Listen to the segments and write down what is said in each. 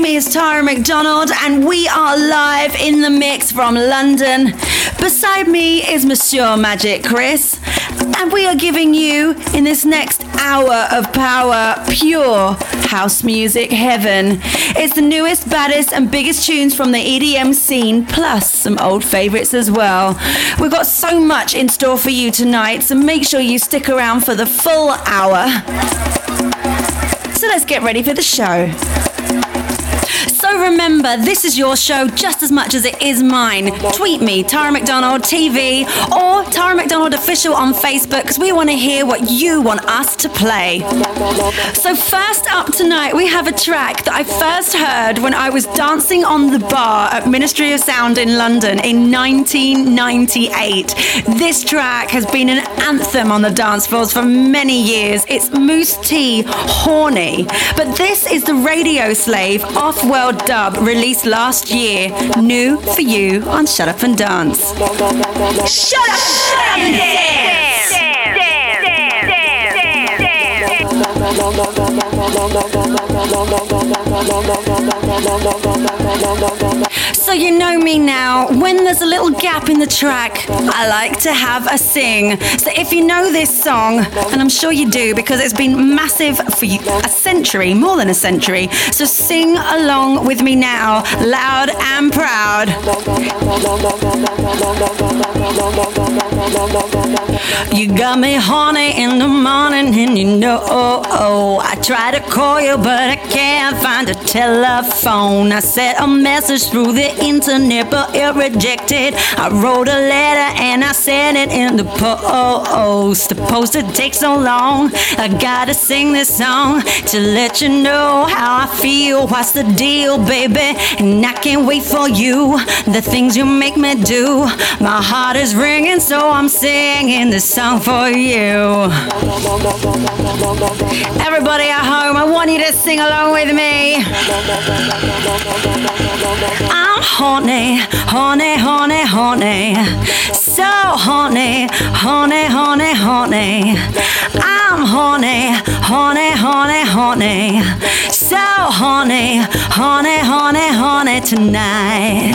name is Tara McDonald, and we are live in the mix from London. Beside me is Monsieur Magic Chris, and we are giving you, in this next hour of power, pure house music heaven. It's the newest, baddest, and biggest tunes from the EDM scene, plus some old favorites as well. We've got so much in store for you tonight, so make sure you stick around for the full hour. So let's get ready for the show. So remember, this is your show just as much as it is mine. Tweet me, Tara McDonald TV, or Tara McDonald Official on Facebook, because we want to hear what you want us to play. So, first up tonight, we have a track that I first heard when I was dancing on the bar at Ministry of Sound in London in 1998. This track has been an anthem on the dance floors for many years. It's Mousse T, Horny. But this is the Radio Slave off world dub released last year, new for you on Shut Up and Dance. Shut up, shut up and dance. So you know me now. When there's a little gap in the track, I like to have a sing. So if you know this song, and I'm sure you do because it's been massive for a century, more than a century. So sing along with me now, loud and proud. You got me horny in the morning, and you know, oh, oh, I try to call you, but I can't find a telephone. I sent a message through the internet, but it rejected. I wrote a letter and I sent it in the post. The poster takes so long. I gotta sing this song to let you know how I feel. What's the deal, baby? And I can't wait for you. The things you make me do. My heart is ringing, so I'm singing this song for you. Everybody at home, I want you to sing along with me. I'm horny, horny, horny, horny. So horny, horny, horny, horny. I'm horny, horny, horny, horny. So horny, horny, horny, horny tonight.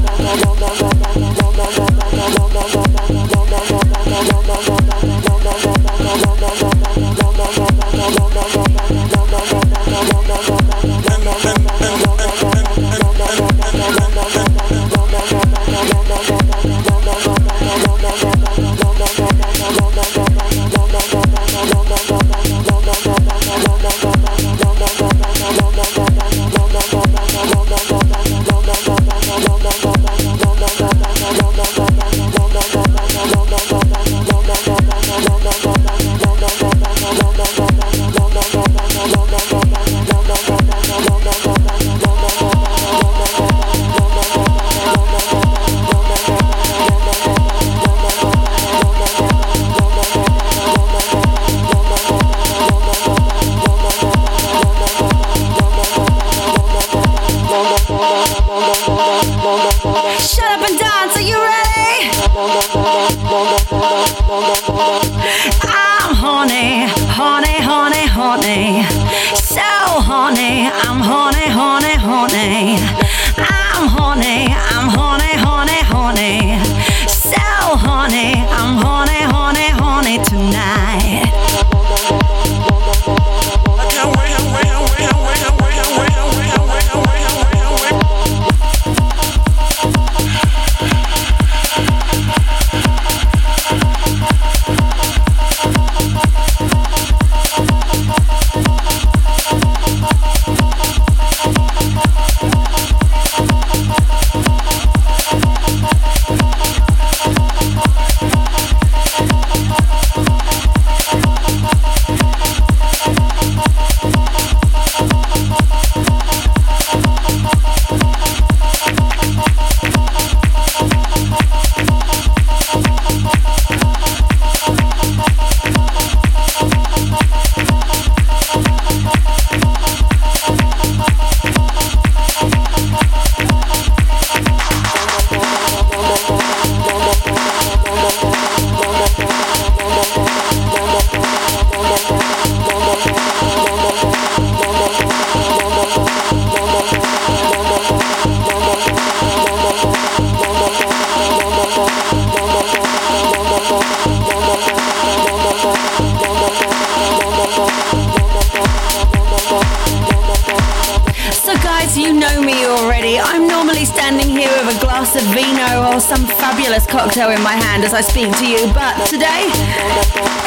or oh, some fabulous cocktail in my hand as I speak to you, but today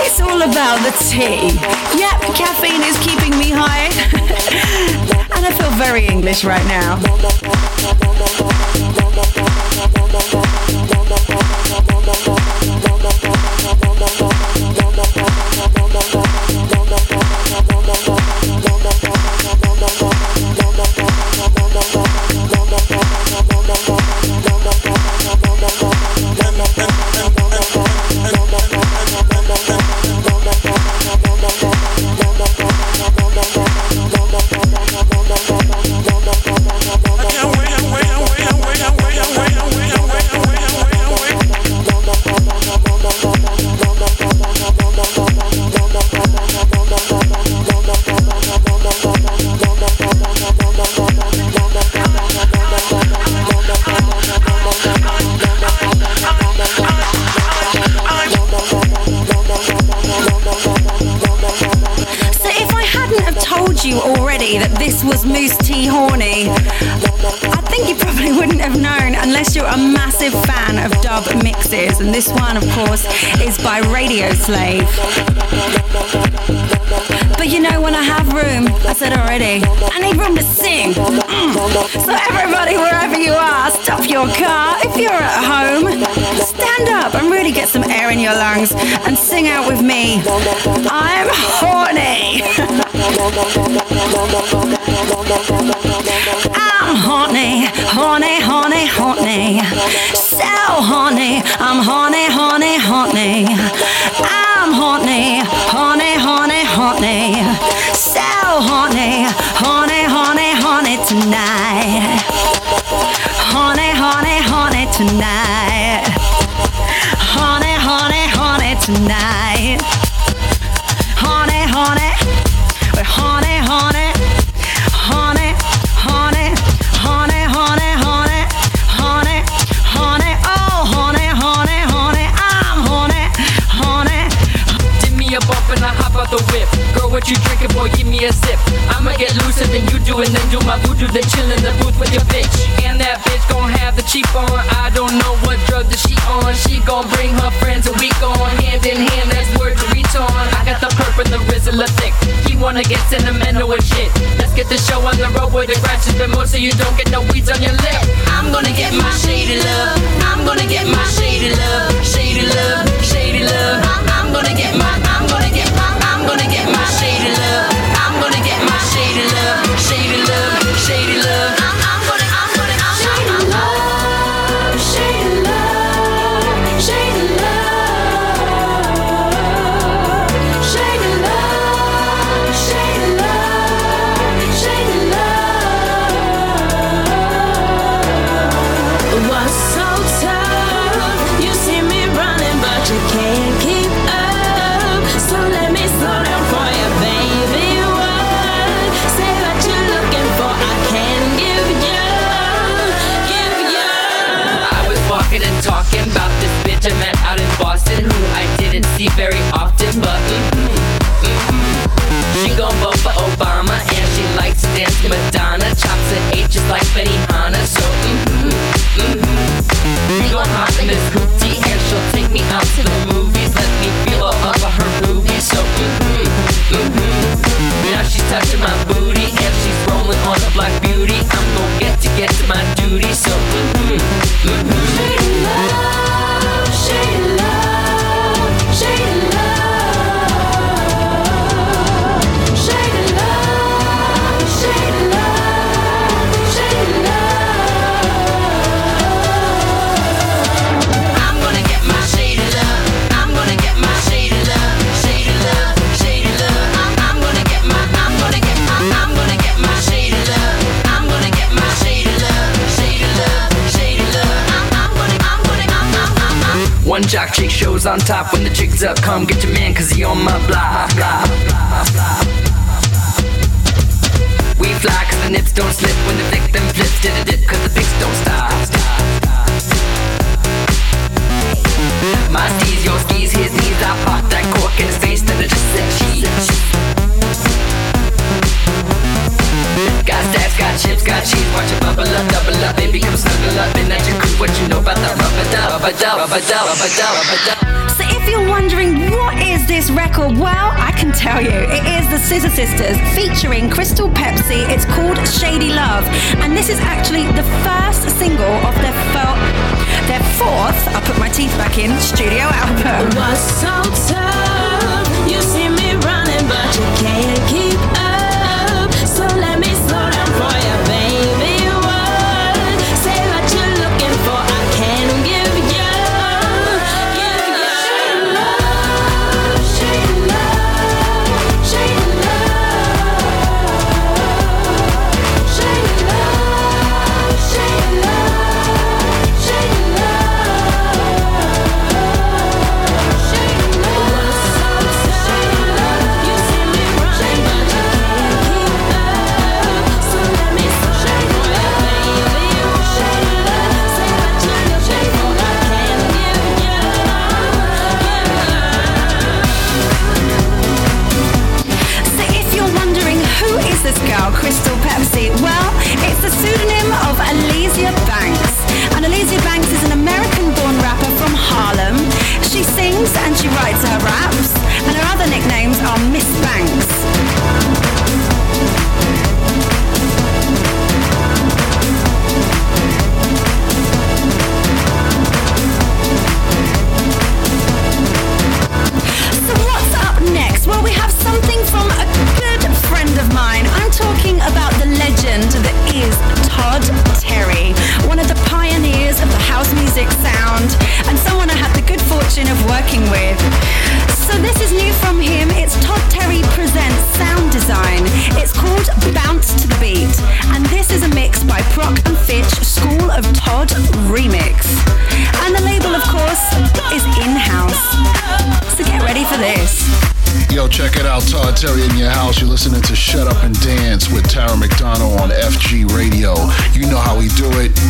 it's all about the tea. Yep, caffeine is keeping me high, and I feel very English right now. Course, is by Radio Slave. But you know, when I have room, I said already, I need room to sing. Mm. So everybody, wherever you are, stop your car. If you're at home, stand up and really get some air in your lungs and sing out with me. I'm horny. Horny, horny, horny. So horny, I'm horny, horny, horny. I'm horny, horny, horny, horny. So horny, horny, horny, horny tonight. Horny, horny, horny tonight. What you drinking, boy? Give me a sip. I'ma get looser than you do, and then do my voodoo, then chill in the booth with your bitch. And that bitch gon' have the cheap on. I don't know what drug that she on. She gon' bring her friends and we gon' hand in hand. That's word to reach on. I got the perp and the rizzler thick. He wanna get sentimental with shit. Let's get the show on the road where the grass is been mowed so you don't get no weeds on your lip. I'm gonna get my shady love. I'm gonna get my shady love. Shady love. Shady love. I'm, I'm gonna get my. I'm gonna get my. I'm gonna get my shady love. I'm gonna get my shady love. Shady love. something. Chick shows on top when the chick's up. Come get your man, cause he on my block. block, block, block. We fly cause the nips don't slip when the victim flips. Did a dip cause the pics don't stop. My skis, your skis, his knees. I pop that cork in his face, then I just said cheese. Got stats, got chips, got cheese. Watch it bubble up, double up, baby, come snuggle up. And that's your what you know about that rubber dub, rubber dub, rubber dub, rubber dub, rubber dub. So if you're wondering what is this record, well, I can tell you. It is the Scissor Sisters featuring Krystal Pepsy. It's called Shady Love, and this is actually the first single of their, fo- their fourth. I put my teeth back in studio album. do it.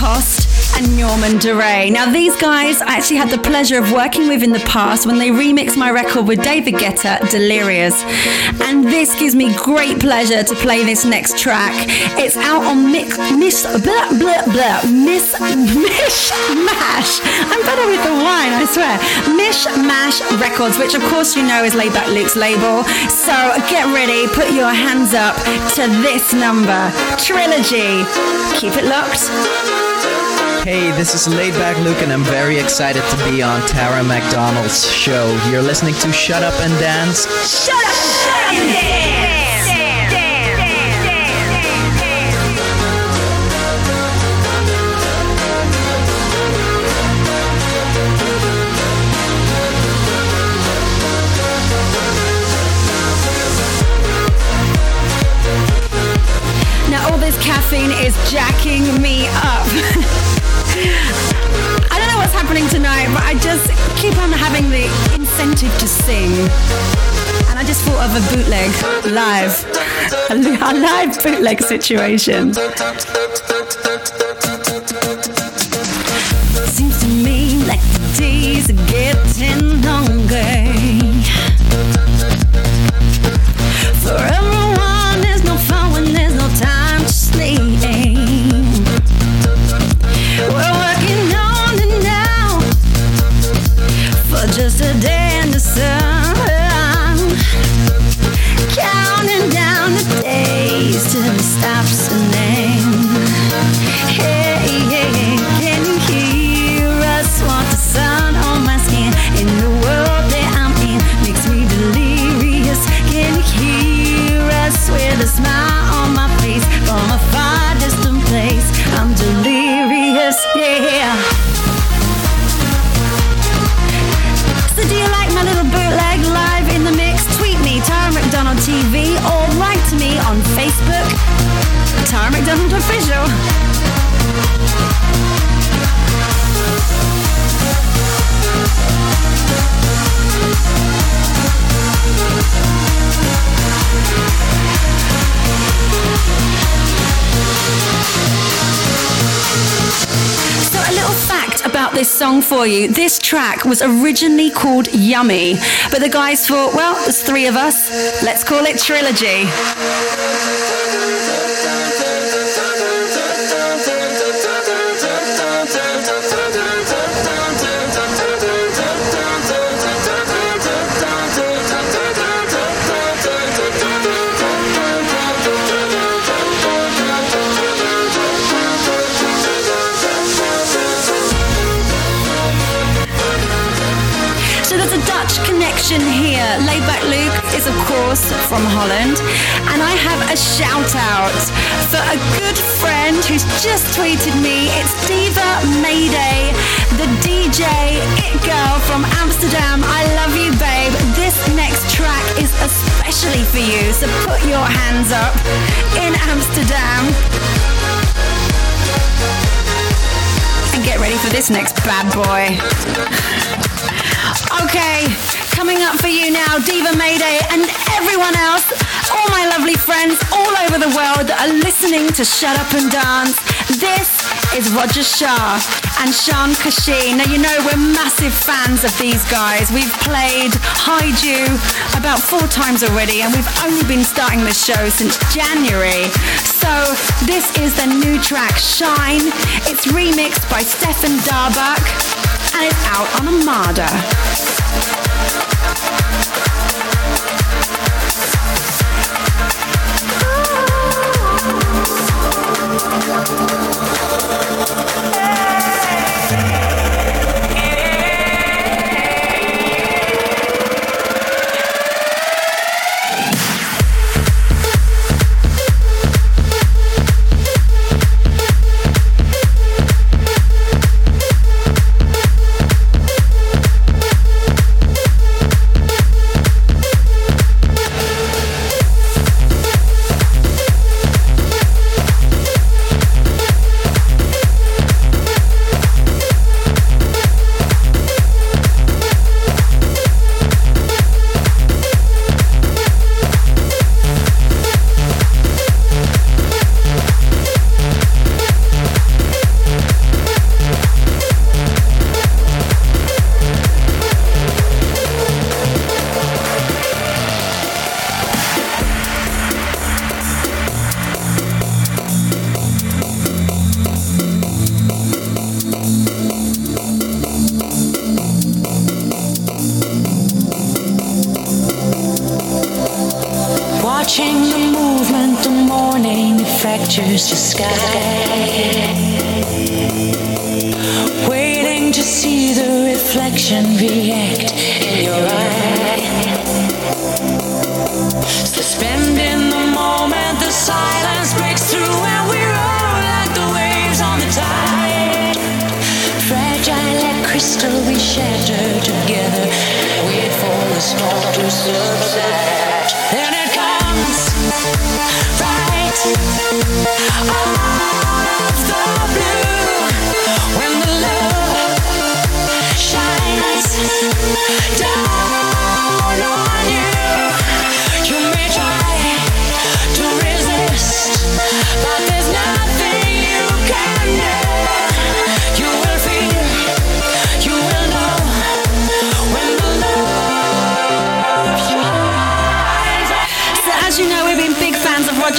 Cost and Norman Doray. Now, these guys I actually had the pleasure of working with in the past when they remixed my record with David Guetta, Delirious. And this gives me great pleasure to play this next track. It's out on Mix, Miss, blah, blah, blah, Miss, Mish Mash. I'm better with the wine, I swear. Mish Mash Records, which of course you know is Laidback Luke's label. So get ready, put your hands up to this number, Trilogy. Keep it locked. Hey, this is Laidback Luke, and I'm very excited to be on Tara McDonald's show. You're listening to Shut Up and Dance. Shut up and dance. Now all this caffeine is jacking me up. I don't know what's happening tonight, but I just keep on having the incentive to sing. And I just thought of a bootleg live, a, live bootleg situation. Seems to me like the days are getting longer. Song for you. This track was originally called Yummy, but the guys thought, well, there's three of us. Let's call it Trilogy. Connection here. Laidback Luke is, of course, from Holland. And I have a shout out for a good friend who's just tweeted me. It's Diva Mayday, the DJ It Girl from Amsterdam. I love you, babe. This next track is especially for you. So put your hands up in Amsterdam. And get ready for this next bad boy. Okay, coming up for you now, Diva Mayday and everyone else, all my lovely friends all over the world that are listening to Shut Up and Dance. This is Roger Shah and Sean Kashin. Now, you know we're massive fans of these guys. We've played Hide You about four times already, and we've only been starting the show since January. So, this is the new track, Shine. It's remixed by Stefan Dabruck and it's out on Armada. Fractures the sky. Waiting to see the reflection react in your eye. Suspending the moment, the silence breaks through, and we roll like the waves on the tide. Fragile like crystal, we shatter together. Wait for the storm to subside.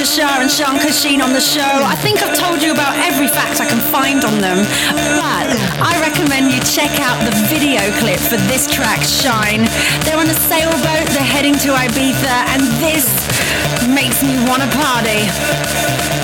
Roger Shah and Sean Sheen on the show. I think I've told you about every fact I can find on them. But I recommend you check out the video clip for this track, Shine. They're on a sailboat, they're heading to Ibiza, and this makes me want to party.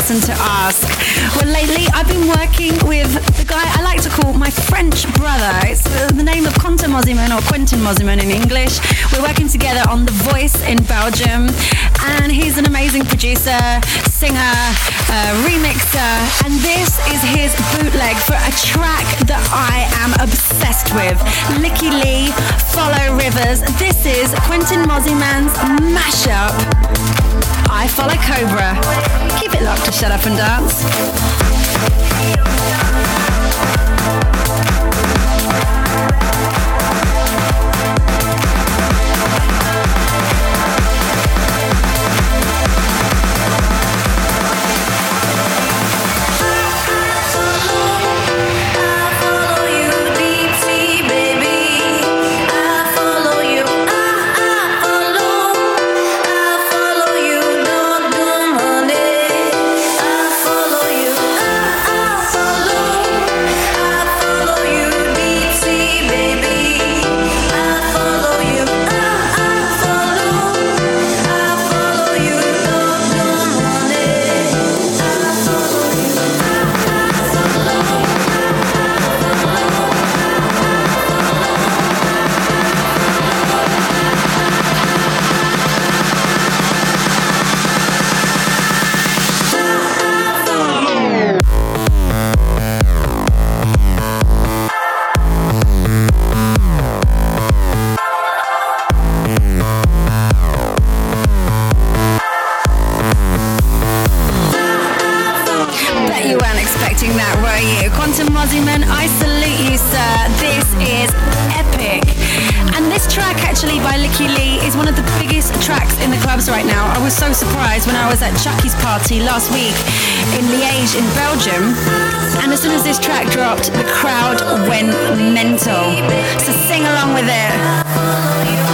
To ask. Well, lately I've been working with the guy I like to call my French brother. It's uh, the name of Quentin Mosimann or Quentin Mosimann in English. We're working together on The Voice in Belgium, and he's an amazing producer, singer, uh, remixer, and this is his bootleg for a track that I am obsessed with. Lykke Li, Follow Rivers. This is Quentin Mosimann's mashup. I follow Cobra. Keep it locked to shut up and dance. By Lykke Li is one of the biggest tracks in the clubs right now. I was so surprised when I was at Chucky's party last week in Liège in Belgium. And as soon as this track dropped, the crowd went mental. So sing along with it.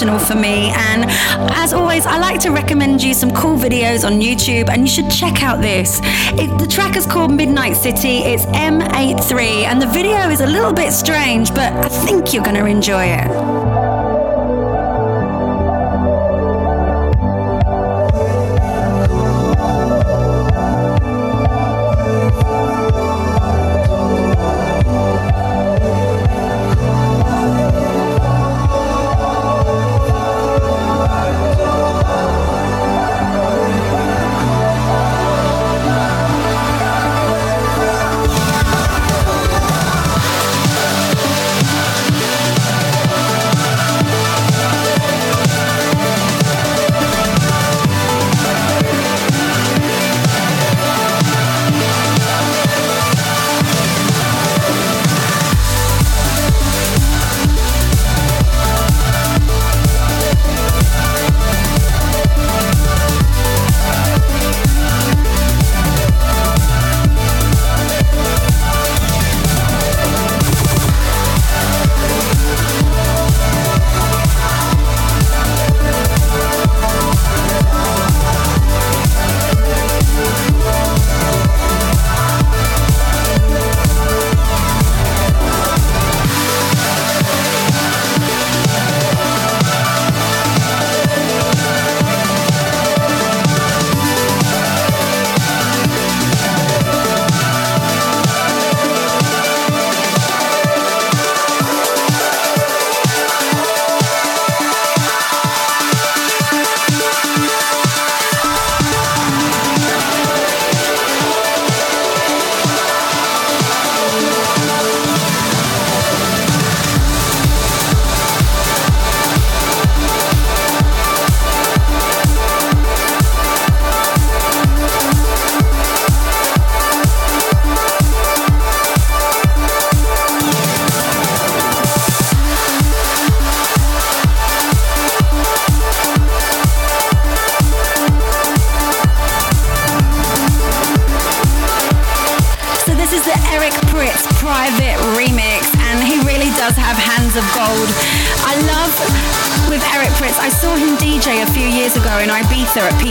For me. And as always, I like to recommend you some cool videos on YouTube, and you should check out this. It, the track is called Midnight City. It's M83, and the video is a little bit strange, but I think you're going to enjoy it.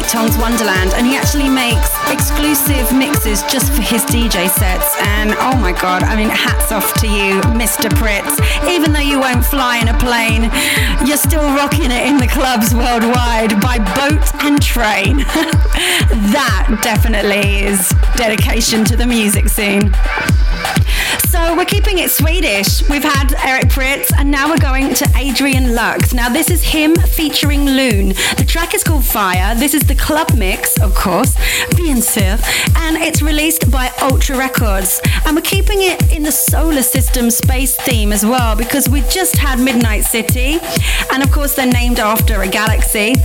Tong's Wonderland, and he actually makes exclusive mixes just for his DJ sets. And oh my god, I mean, hats off to you, Mr. Prydz. Even though you won't fly in a plane, you're still rocking it in the clubs worldwide by boat and train. that definitely is dedication to the music scene. So we're keeping it Swedish. We've had Eric Prydz, and now we're going to Adrian Lux. Now this is him featuring Loon. The track is called Fire. This is the club mix, of course, bien sûr, and it's released by Ultra Records. And we're keeping it in the solar system space theme as well because we just had Midnight City, and of course they're named after a galaxy.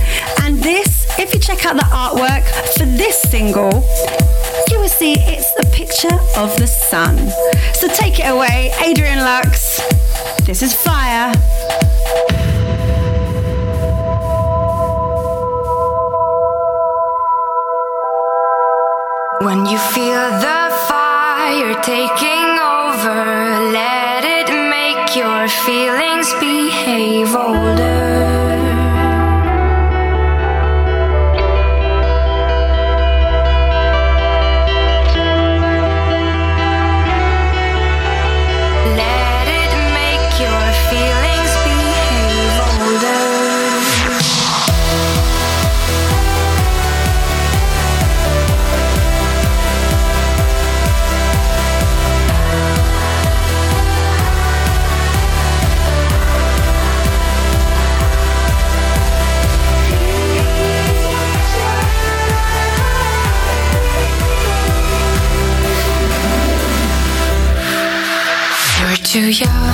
And this, if you check out the artwork for this single, you will see it's the picture of the sun. So take it away, Adrian Lux. This is Fire. When you feel the fire taking over, let it make your feelings behave older. Too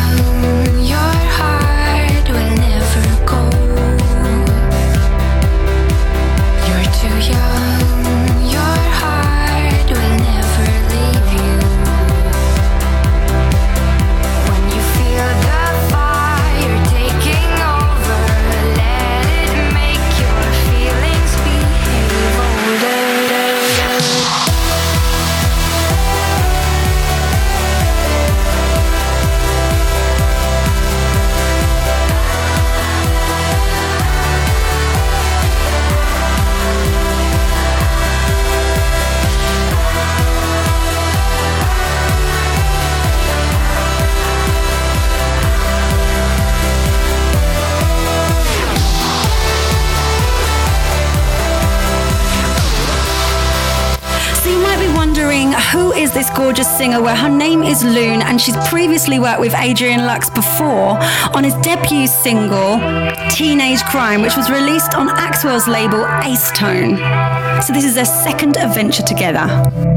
singer where her name is Loon and she's previously worked with Adrian Lux before on his debut single, Teenage Crime, which was released on Axwell's label Axtone. So this is their second adventure together.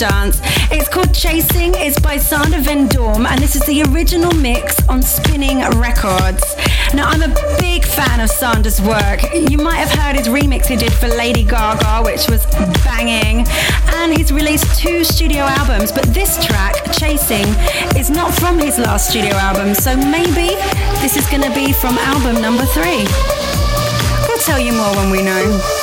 Dance. It's called Chasing. It's by Sander van Doorn, and this is the original mix on Spinnin' Records. Now, I'm a big fan of Sander's work. You might have heard his remix he did for Lady Gaga, which was banging. And he's released two studio albums, but this track, Chasing, is not from his last studio album. So maybe this is going to be from album number three. We'll tell you more when we know.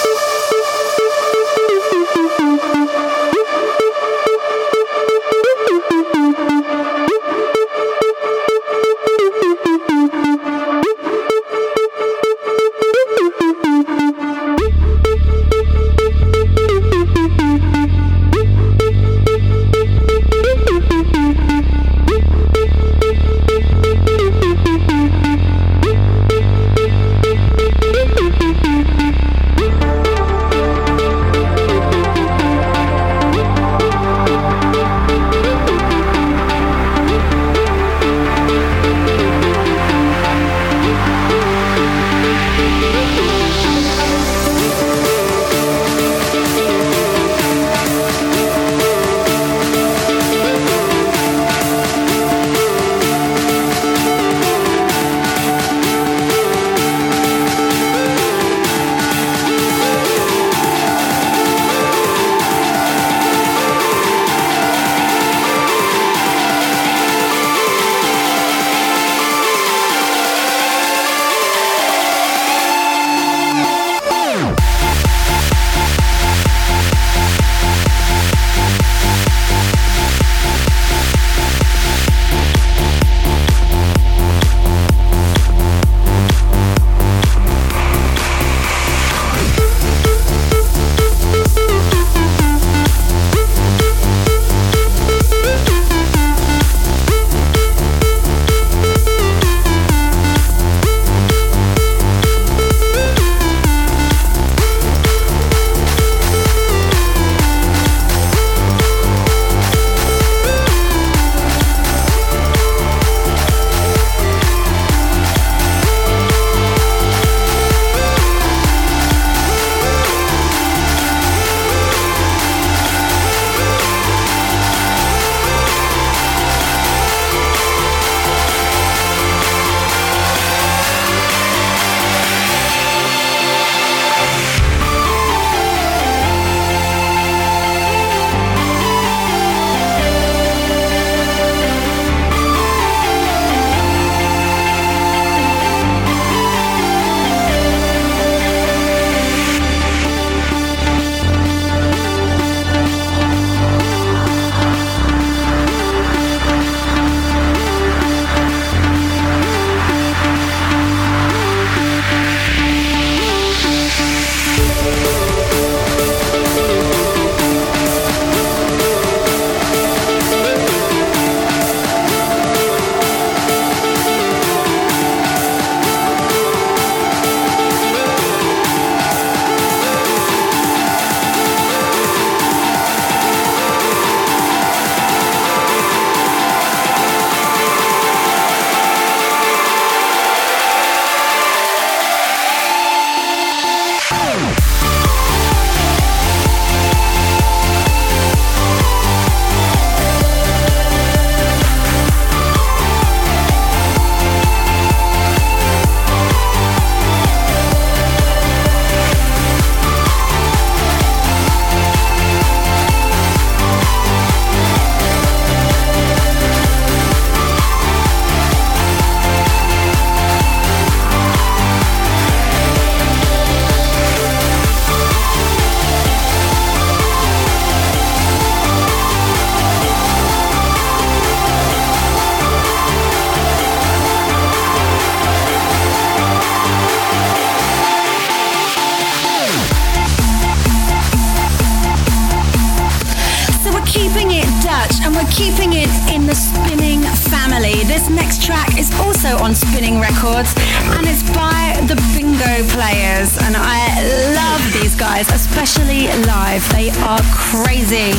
Guys, especially live. They are crazy.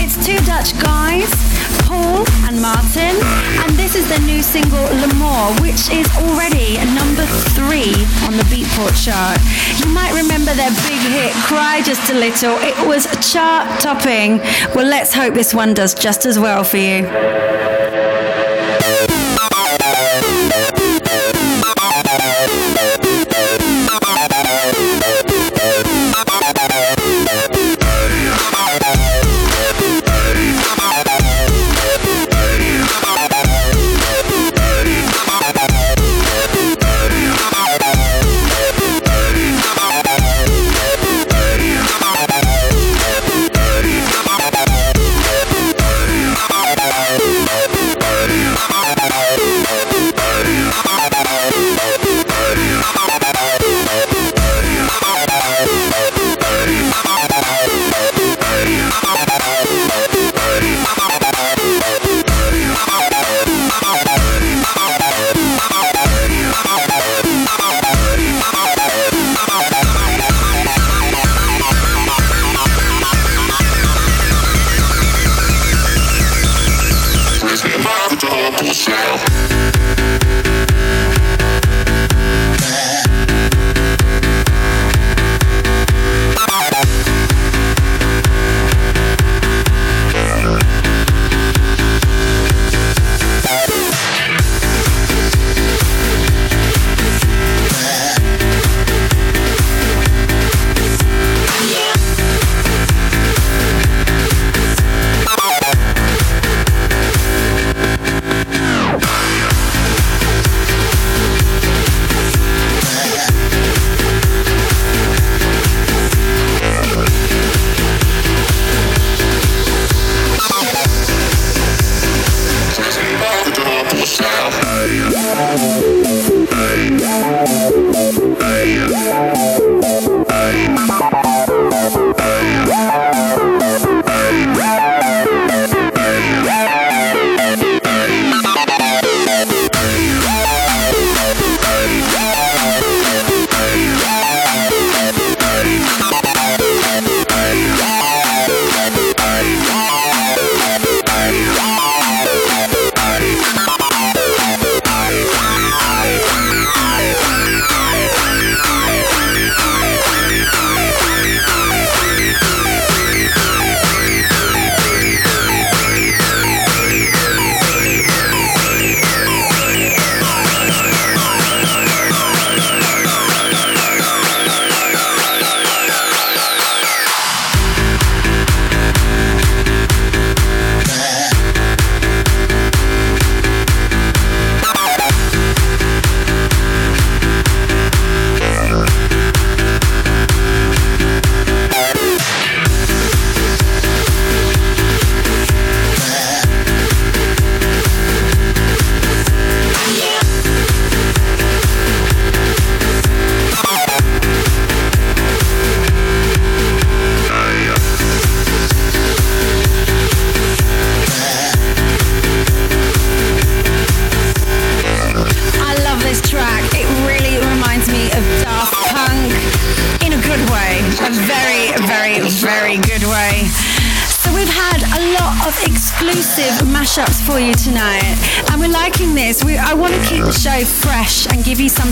It's two Dutch guys, Paul and Martin, and this is their new single L'Amour, which is already number three on the Beatport chart. You might remember their big hit, Cry Just a Little. It was chart topping. Well, let's hope this one does just as well for you.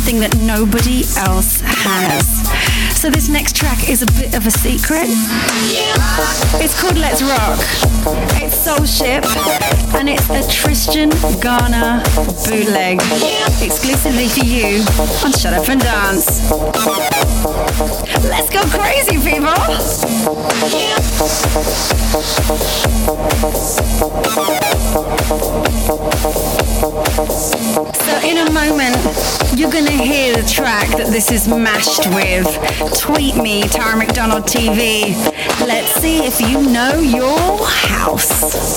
Something that nobody else has. So this next track is a bit of a secret. It's called Let's Rock. It's Soul Ship, and it's a Tristan Garner bootleg, exclusively for you on Shut Up and Dance. Let's go crazy, people! So in a moment, you're gonna hear the track that this is mashed with. Tweet me, Tara McDonald TV. Let's see if you know your house.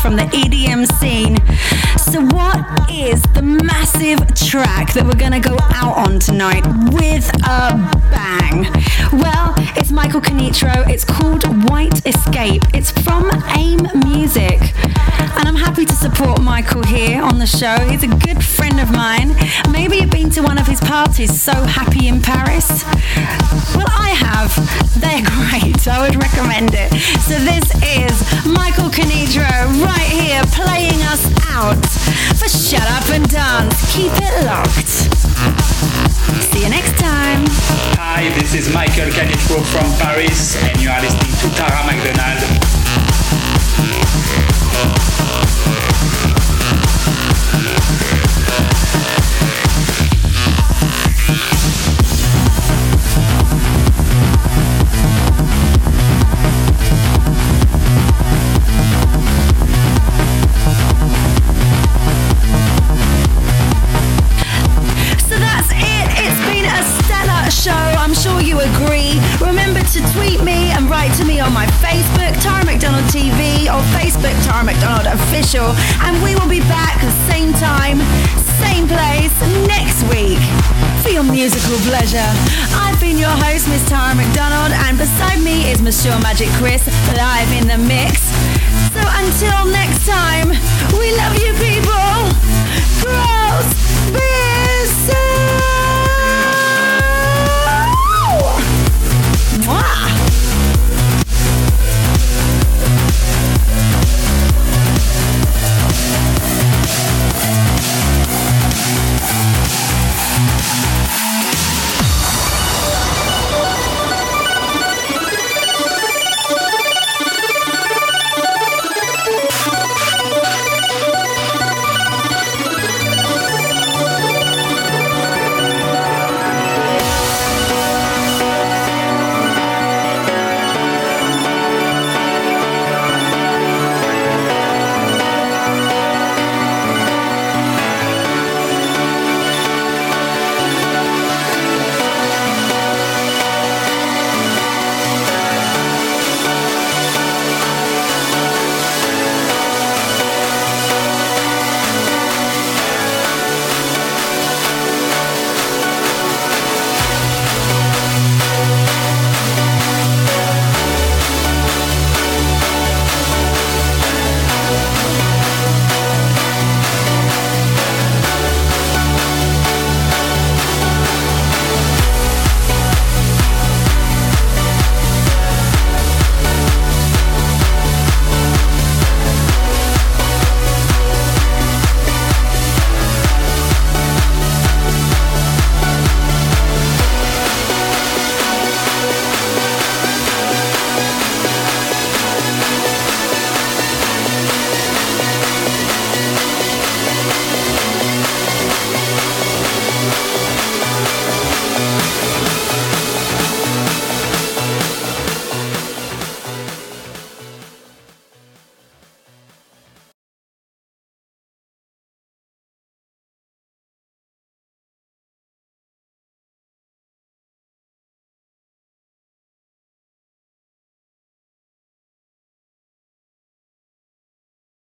from the EDM scene. So, what is the massive track that we're gonna go out on tonight with a bang? Well, it's Michael Canitrot. It's called White Escape. It's from AIM Music. And I'm happy to support Michael here on the show. He's a good friend of mine. Maybe you've been to one of his parties, So Happy in Paris. Well, I have. They're great. I would recommend it. So, this is Michael Canitrot right here playing us out for Shut Up and Dance. Keep it locked. See you next time. Hi, this is Michael Canitrot from Paris, and you are listening to Tara McDonald. Facebook, Tara McDonald Official. And we will be back same time, same place next week for your musical pleasure. I've been your host, Miss Tara McDonald, and beside me is Monsieur Magic Chris live in the mix. So until next time, we love you people. Gross. Business.